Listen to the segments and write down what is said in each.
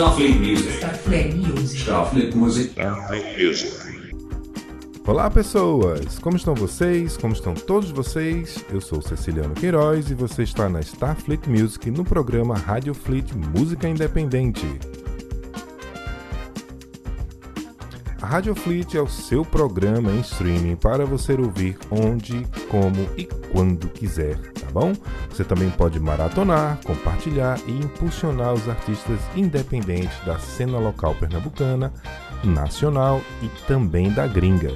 Starfleet Music. Starfleet Music. Starfleet Music. Starfleet Music. Olá pessoas, como estão vocês? Como estão todos vocês? Eu sou Ceciliano Queiroz e você está na Starfleet Music no programa Radio Fleet Música Independente. A Radio Fleet é o seu programa em streaming para você ouvir onde, como e quando quiser, tá bom? Você também pode maratonar, compartilhar e impulsionar os artistas independentes da cena local pernambucana, nacional e também da gringa.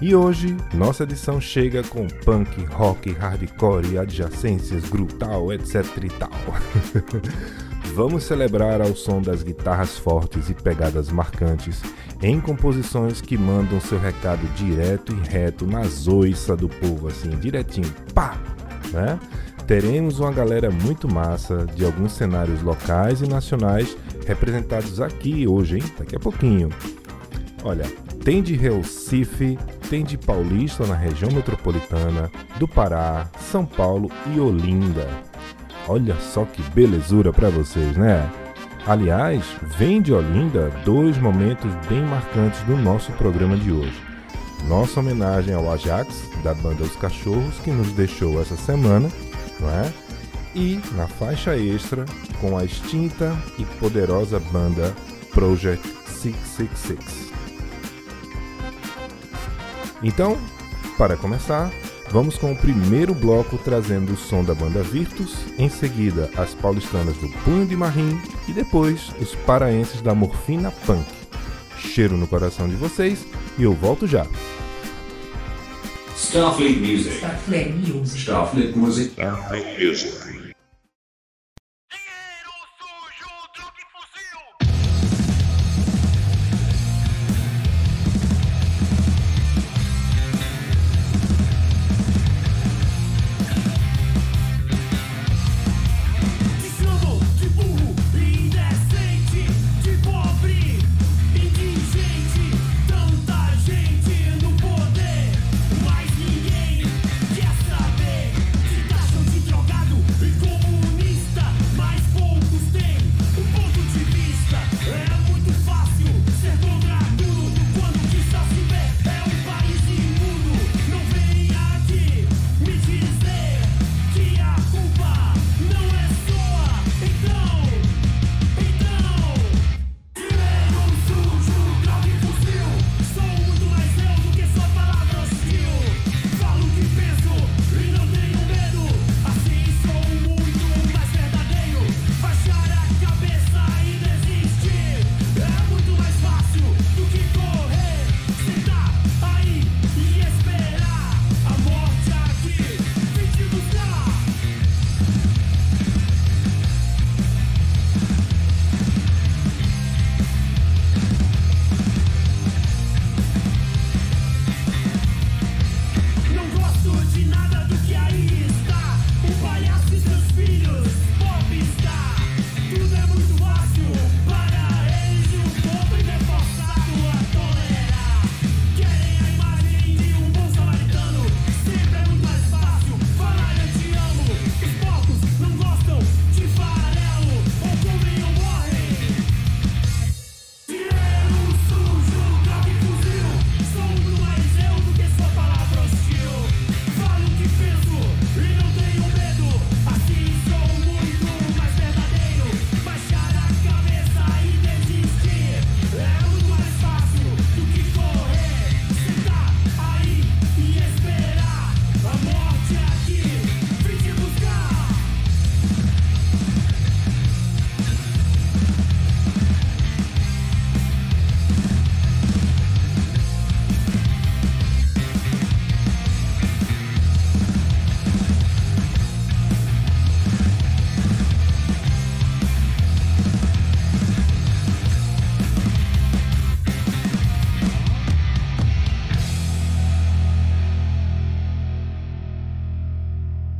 E hoje, nossa edição chega com punk, rock, hardcore, adjacências, grutal, etc e tal. Vamos celebrar ao som das guitarras fortes e pegadas marcantes, em composições que mandam seu recado direto e reto nas oiças do povo, assim, direitinho, pá! Né? Teremos uma galera muito massa de alguns cenários locais e nacionais representados aqui hoje, hein? Daqui a pouquinho. Olha, tem de Recife, tem de Paulista na região metropolitana, do Pará, São Paulo e Olinda. Olha só que belezura para vocês, né? Aliás, vem de Olinda dois momentos bem marcantes do nosso programa de hoje. Nossa homenagem ao Ajax, da banda Os Cachorros, que nos deixou essa semana, não é? E na faixa extra, com a extinta e poderosa banda Project 666. Então, para começar, vamos com o primeiro bloco trazendo o som da banda Virtus, em seguida as paulistanas do Punho de Marim e depois os paraenses da Morfina Punk. Cheiro no coração de vocês e eu volto já. Starfleet Music. Starfleet Music. Starfleet Music. Starfleet Music.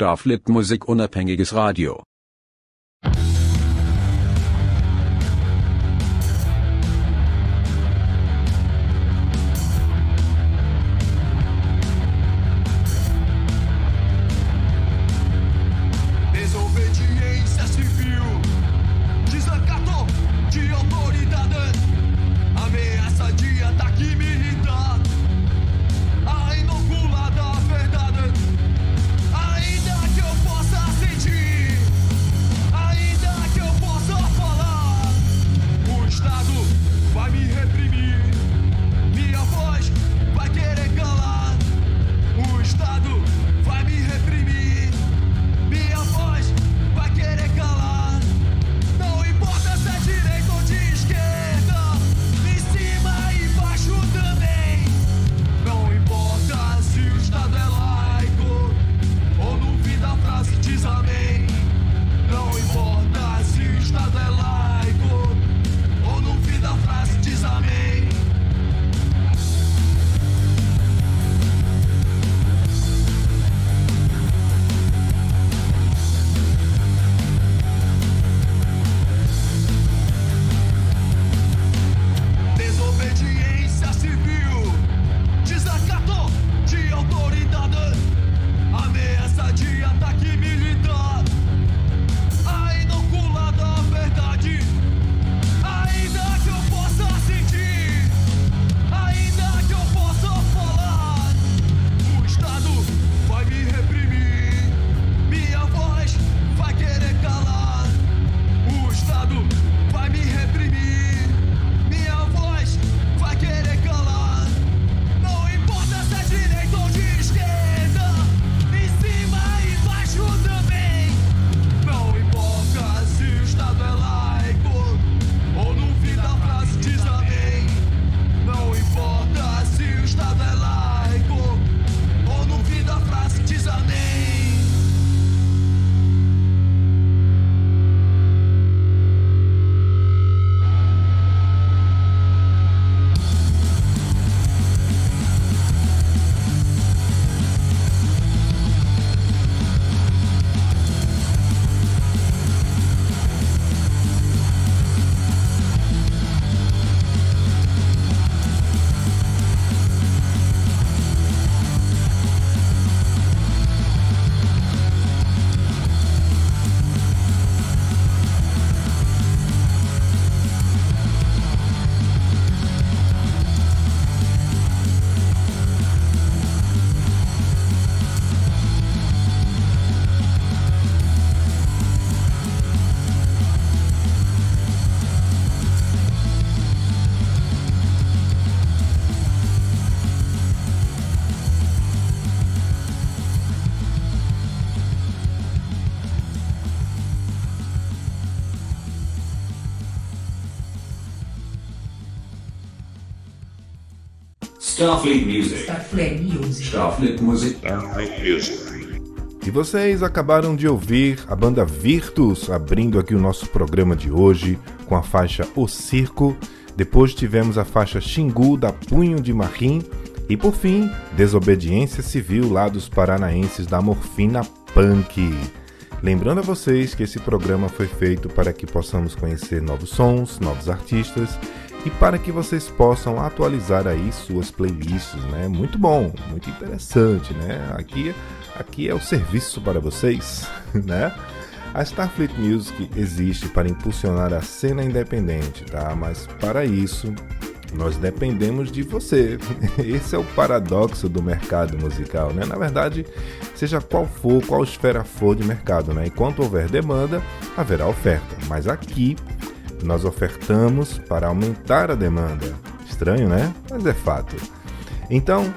Starflip Musik unabhängiges Radio. Starfleet Music. Starflame Music. Starfleet. Starfleet Music. E vocês acabaram de ouvir a banda Virtus abrindo aqui o nosso programa de hoje com a faixa O Circo. Depois tivemos a faixa Xingu da Punho de Marim. E por fim, Desobediência Civil lá dos paranaenses da Morfina Punk. Lembrando a vocês que esse programa foi feito para que possamos conhecer novos sons, novos artistas e para que vocês possam atualizar aí suas playlists, né? Muito bom, muito interessante, né? Aqui, aqui é o serviço para vocês, né? A Starfleet Music existe para impulsionar a cena independente, tá? Mas para isso, nós dependemos de você. Esse é o paradoxo do mercado musical, né? Na verdade, seja qual for, qual esfera for de mercado, né? Enquanto houver demanda, haverá oferta. Mas aqui nós ofertamos para aumentar a demanda. Estranho, né? Mas é fato. Então,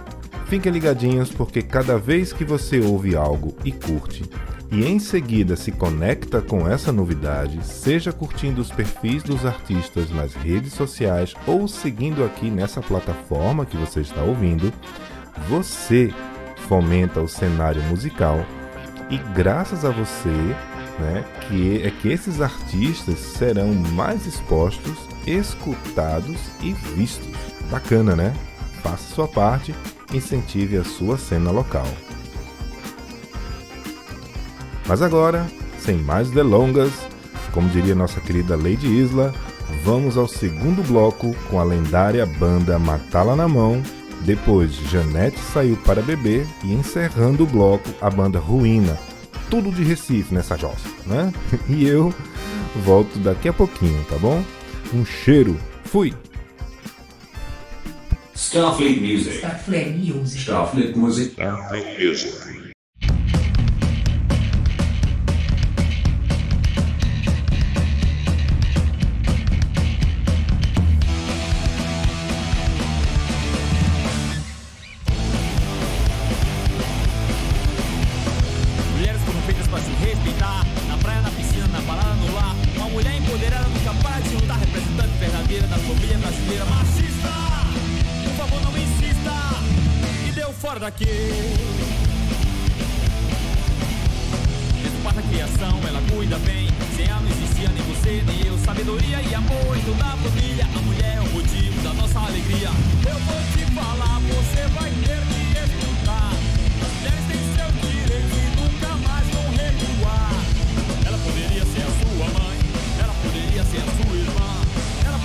fiquem ligadinhos porque cada vez que você ouve algo e curte, e em seguida se conecta com essa novidade, seja curtindo os perfis dos artistas nas redes sociais ou seguindo aqui nessa plataforma que você está ouvindo, você fomenta o cenário musical e graças a você, né, que é que esses artistas serão mais expostos, escutados e vistos. Bacana, né? Faça sua parte, incentive a sua cena local. Mas agora, sem mais delongas, como diria nossa querida Lady Isla, vamos ao segundo bloco com a lendária banda Matala na Mão. Depois, Janete saiu para beber e encerrando o bloco, a banda Ruína. Tudo de Recife nessa jossa, né? E eu volto daqui a pouquinho, tá bom? Um cheiro, fui! Starfleet Music. Starfleet Music. Starfleet Music. Starfleet Music.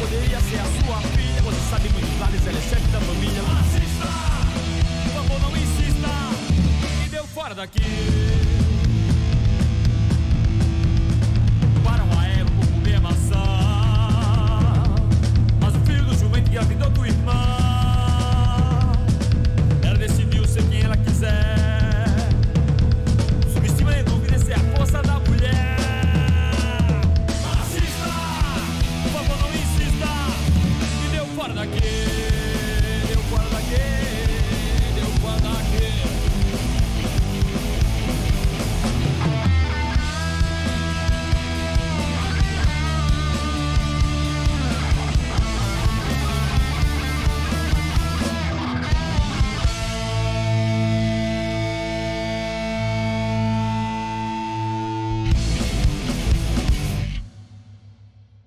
Poderia ser a sua filha. Você sabe muito claro, ela é chefe da família. Assista, por favor, não insista. E deu fora daqui. Para um aéreo por comer maçã. Mas o filho do jumento engravidou tua irmã. Ela decidiu ser quem ela quiser.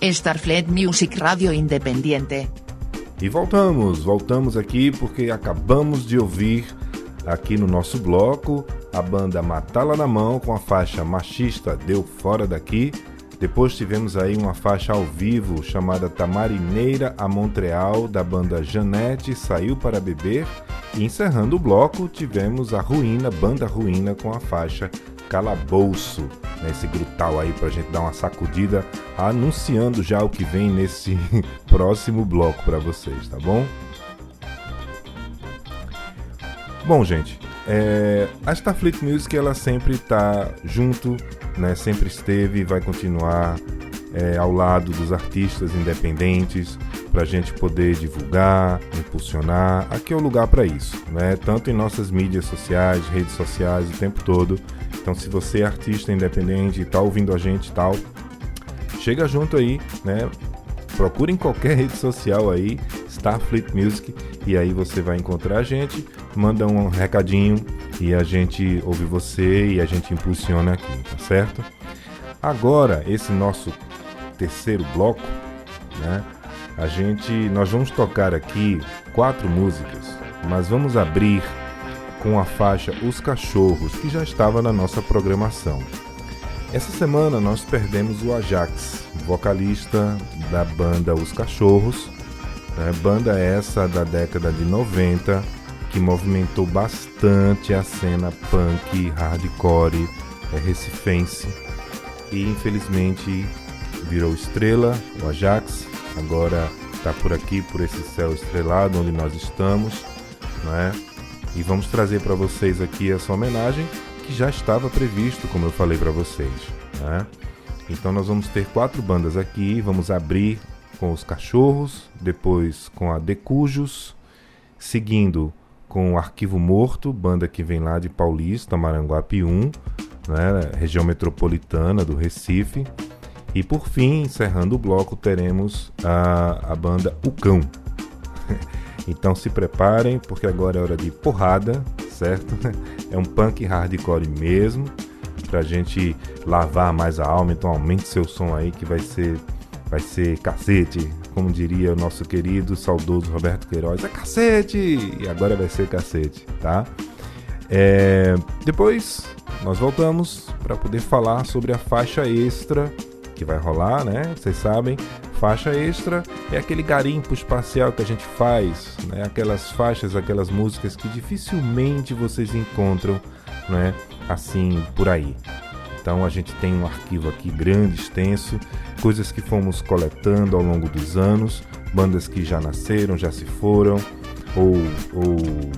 Starfleet Music Radio Independiente. E voltamos, voltamos aqui porque acabamos de ouvir aqui no nosso bloco a banda Matala na Mão com a faixa Machista Deu Fora Daqui. Depois tivemos aí uma faixa ao vivo chamada Tamarineira a Montreal da banda Janete Saiu para Beber. E encerrando o bloco tivemos a Ruína, banda Ruína com a faixa Calabouço, né, esse grutal aí pra gente dar uma sacudida, anunciando já o que vem nesse próximo bloco para vocês, tá bom? Bom, gente, é, a Starfleet Music ela sempre está junto, né, sempre esteve e vai continuar é, ao lado dos artistas independentes para a gente poder divulgar, impulsionar. Aqui é o lugar para isso, né? Tanto em nossas mídias sociais, redes sociais, o tempo todo. Então, se você é artista independente e está ouvindo a gente e tal, chega junto aí, né? Procure em qualquer rede social aí, Starfleet Music, e aí você vai encontrar a gente, manda um recadinho e a gente ouve você e a gente impulsiona aqui, tá certo? Agora, esse nosso terceiro bloco, né? A gente, nós vamos tocar aqui quatro músicas, mas vamos abrir com a faixa Os Cachorros, que já estava na nossa programação. Essa semana nós perdemos o Ajax, vocalista da banda Os Cachorros, né? banda essa da década de 90 que movimentou bastante a cena punk, hardcore, é, recifense e infelizmente virou estrela, o Ajax, agora está por aqui, por esse céu estrelado onde nós estamos, não é? E vamos trazer para vocês aqui essa homenagem que já estava previsto, como eu falei para vocês, né? Então nós vamos ter quatro bandas aqui, vamos abrir com os Cachorros, depois com a Decujos, seguindo com o Arquivo Morto, banda que vem lá de Paulista, Maranguape 1, né, região metropolitana do Recife. E por fim, encerrando o bloco, teremos a, a banda O Cão. então se preparem, porque agora é hora de porrada, certo? É um punk hardcore mesmo, pra gente lavar mais a alma. Então aumente seu som aí que vai ser, vai ser cacete, como diria o nosso querido saudoso Roberto Queiroz. É cacete! E agora vai ser cacete, tá? É, depois nós voltamos para poder falar sobre a faixa extra que vai rolar, né? Vocês sabem, Faixa extra é aquele garimpo espacial que a gente faz, né? aquelas faixas, aquelas músicas que dificilmente vocês encontram né? assim por aí. Então a gente tem um arquivo aqui grande, extenso, coisas que fomos coletando ao longo dos anos, bandas que já nasceram, já se foram, ou, ou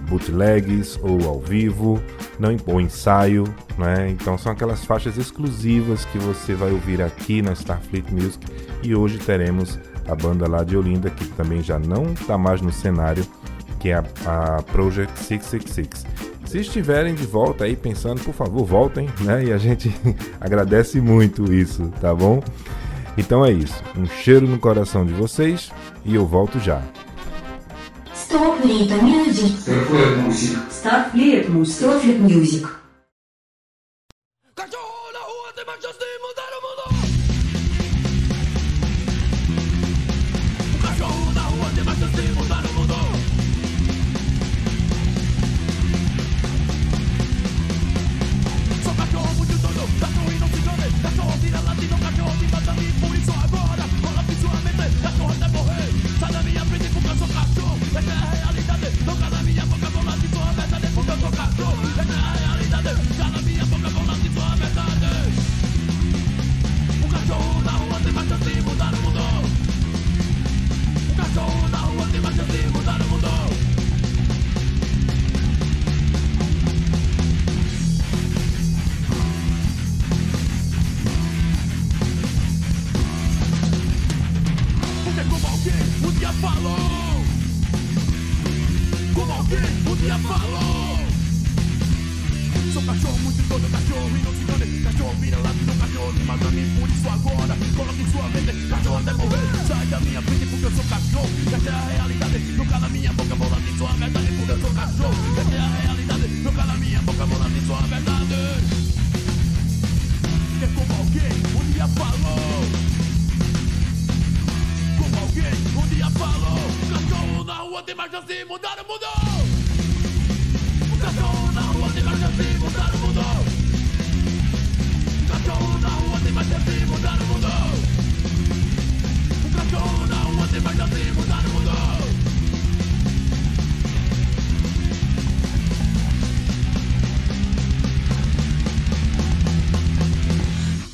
bootlegs, ou ao vivo, não, ou ensaio, né? Então são aquelas faixas exclusivas que você vai ouvir aqui na Starfleet Music e hoje teremos a banda lá de Olinda, que também já não está mais no cenário, que é a, a Project 666. Se estiverem de volta aí pensando, por favor, voltem, né? E a gente agradece muito isso, tá bom? Então é isso. Um cheiro no coração de vocês e eu volto já. Стоп, Рита Мьюзик. Стоп, Лет Мьюзик. Стоп, Лет Мьюзик.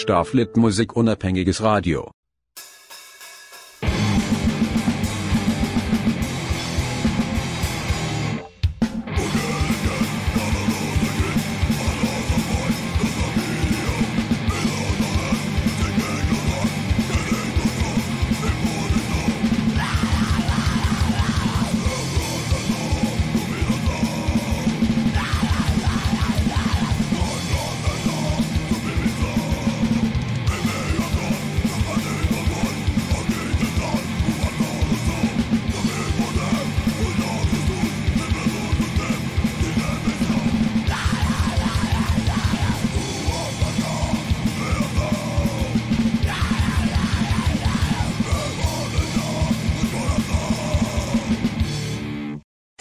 Staff lebt musikunabhängiges Radio.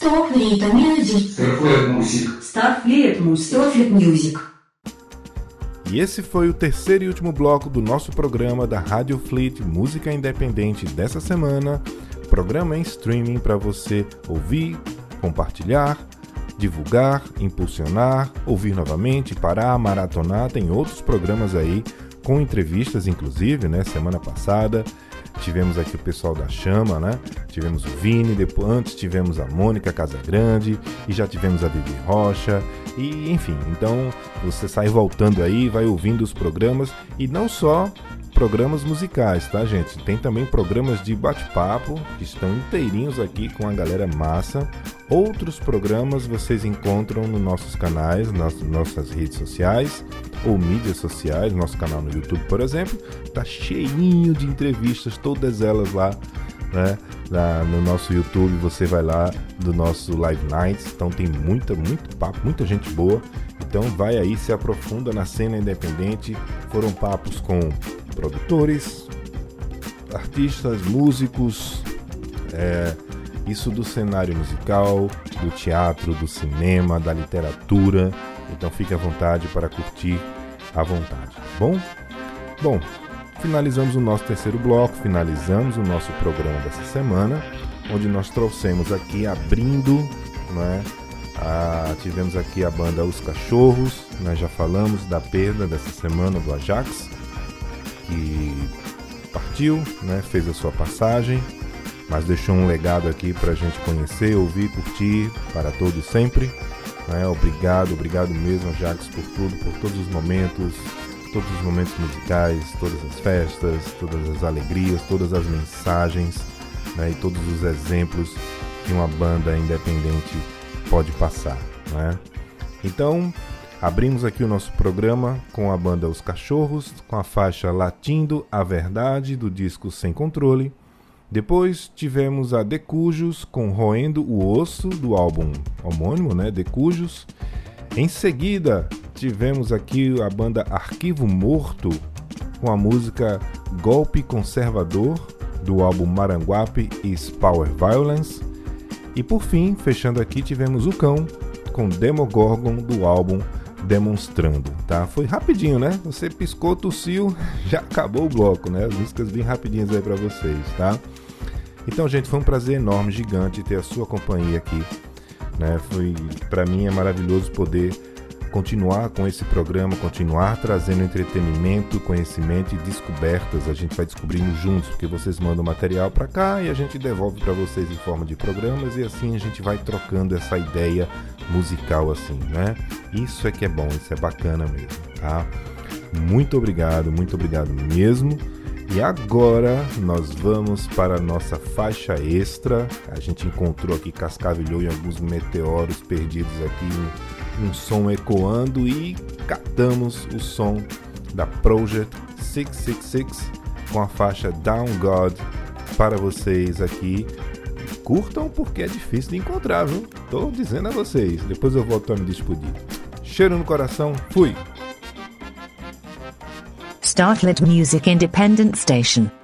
Starfleet Music. Starfleet Music. Starfleet Music. Starfleet Music. E esse foi o terceiro e último bloco do nosso programa da Rádio Fleet Música Independente dessa semana. Programa em streaming para você ouvir, compartilhar, divulgar, impulsionar, ouvir novamente, parar, maratonar. Tem outros programas aí com entrevistas, inclusive, né? Semana passada tivemos aqui o pessoal da Chama, né? Tivemos o Vini, depois antes tivemos a Mônica Casagrande e já tivemos a Vivi Rocha e enfim. Então você sai voltando aí, vai ouvindo os programas e não só programas musicais, tá, gente? Tem também programas de bate-papo que estão inteirinhos aqui com a galera massa. Outros programas vocês encontram nos nossos canais, nas nossas redes sociais ou mídias sociais, nosso canal no YouTube, por exemplo, tá cheinho de entrevistas, todas elas lá, né? Lá no nosso YouTube, você vai lá do nosso Live Nights, então tem muita, muito papo, muita gente boa. Então vai aí, se aprofunda na cena independente. Foram papos com produtores, artistas, músicos, é, isso do cenário musical, do teatro, do cinema, da literatura. Então fique à vontade para curtir à vontade, tá bom? Bom, finalizamos o nosso terceiro bloco, finalizamos o nosso programa dessa semana, onde nós trouxemos aqui abrindo, né? A, tivemos aqui a banda Os Cachorros, nós já falamos da perda dessa semana do Ajax, que partiu, né? Fez a sua passagem, mas deixou um legado aqui para a gente conhecer, ouvir, curtir para todos sempre. Né? Obrigado, obrigado mesmo, Ajax, por tudo, por todos os momentos, todos os momentos musicais, todas as festas, todas as alegrias, todas as mensagens né? e todos os exemplos que uma banda independente pode passar. Né? Então, abrimos aqui o nosso programa com a banda Os Cachorros, com a faixa Latindo a Verdade do disco Sem Controle. Depois tivemos a Decujos com Roendo o Osso do álbum homônimo, né? Decujos. Em seguida, tivemos aqui a banda Arquivo Morto com a música Golpe Conservador do álbum Maranguape is Power Violence. E por fim, fechando aqui, tivemos o Cão com Demogorgon do álbum Demonstrando, tá? Foi rapidinho, né? Você piscou, tossiu, já acabou o bloco, né? As músicas bem rapidinhas aí para vocês, tá? Então, gente, foi um prazer enorme, gigante ter a sua companhia aqui, né? Foi para mim é maravilhoso poder continuar com esse programa, continuar trazendo entretenimento, conhecimento e descobertas. A gente vai descobrindo juntos, porque vocês mandam material para cá e a gente devolve para vocês em forma de programas e assim a gente vai trocando essa ideia musical assim, né? Isso é que é bom, isso é bacana mesmo, tá? Muito obrigado, muito obrigado mesmo. E agora nós vamos para a nossa faixa extra. A gente encontrou aqui, cascavilhou em alguns meteoros perdidos aqui, um, som ecoando e catamos o som da Project 666 com a faixa Down God para vocês aqui. Curtam porque é difícil de encontrar, viu? Tô dizendo a vocês. Depois eu volto a me despedir. Cheiro no coração, fui! Startlet Music Independent Station.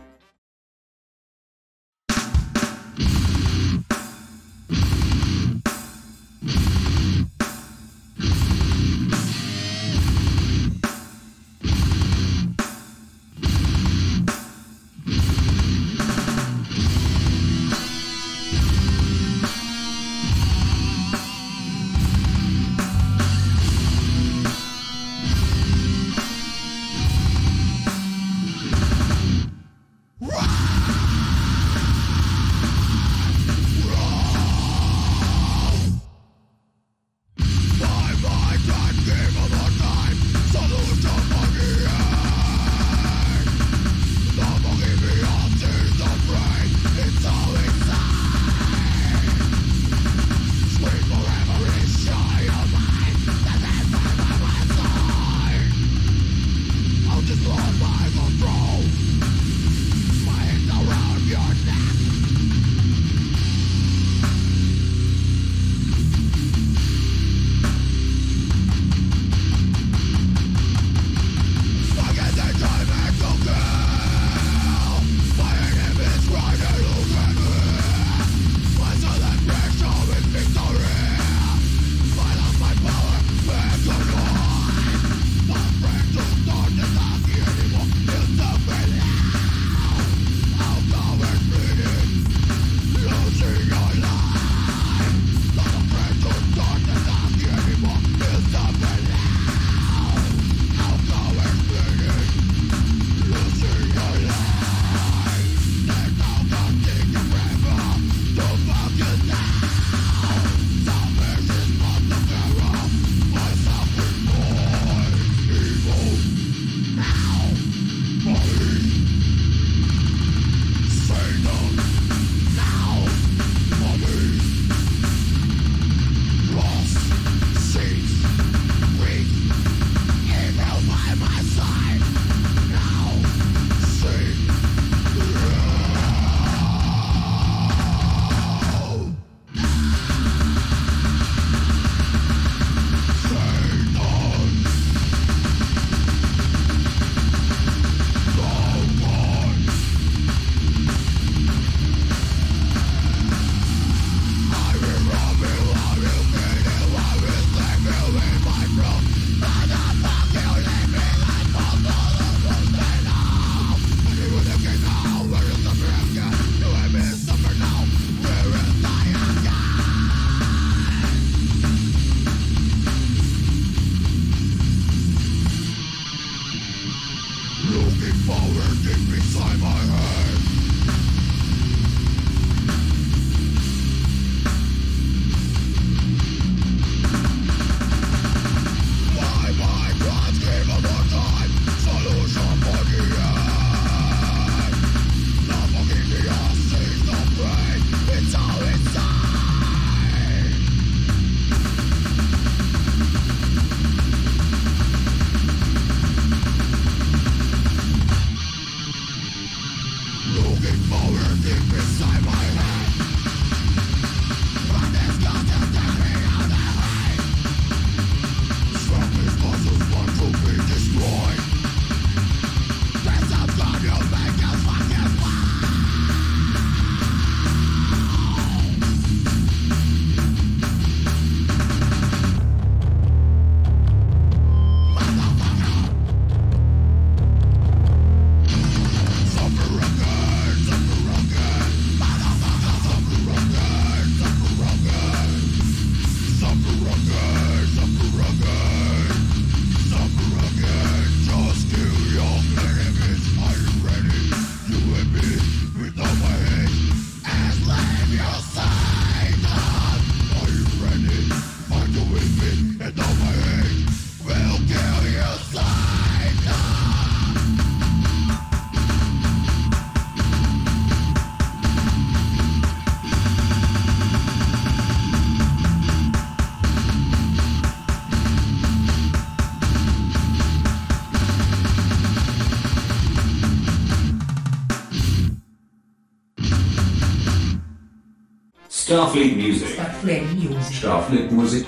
Starfleet Music. Starfleet Music. Starfleet Music.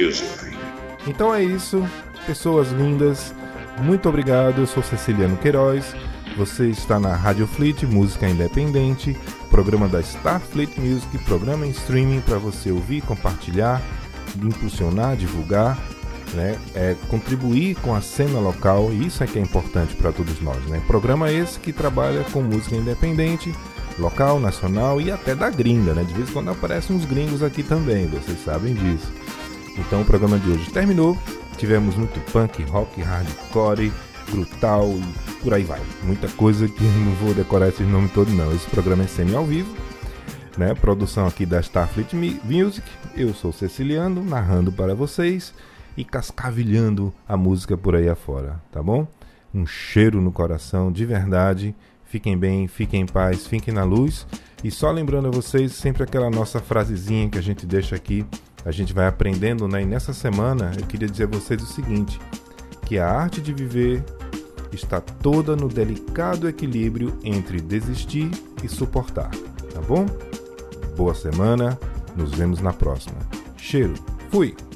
Music. Então é isso, pessoas lindas. Muito obrigado. Eu sou Ceciliano Queiroz. Você está na Rádio Fleet, música independente, programa da Starfleet Music, programa em streaming para você ouvir, compartilhar, impulsionar, divulgar, né? É, contribuir com a cena local. E isso é que é importante para todos nós, né? Programa esse que trabalha com música independente, local, nacional e até da gringa, né? De vez em quando aparecem uns gringos aqui também, vocês sabem disso. Então o programa de hoje terminou. Tivemos muito punk, rock, hardcore, brutal e por aí vai. Muita coisa que não vou decorar esses nomes todos não. Esse programa é semi ao vivo, né? Produção aqui da Starfleet Music. Eu sou Ceciliano, narrando para vocês e cascavilhando a música por aí afora, tá bom? Um cheiro no coração, de verdade. Fiquem bem, fiquem em paz, fiquem na luz. E só lembrando a vocês sempre aquela nossa frasezinha que a gente deixa aqui, a gente vai aprendendo, né? E nessa semana eu queria dizer a vocês o seguinte: que a arte de viver está toda no delicado equilíbrio entre desistir e suportar, tá bom? Boa semana, nos vemos na próxima. Cheiro, fui!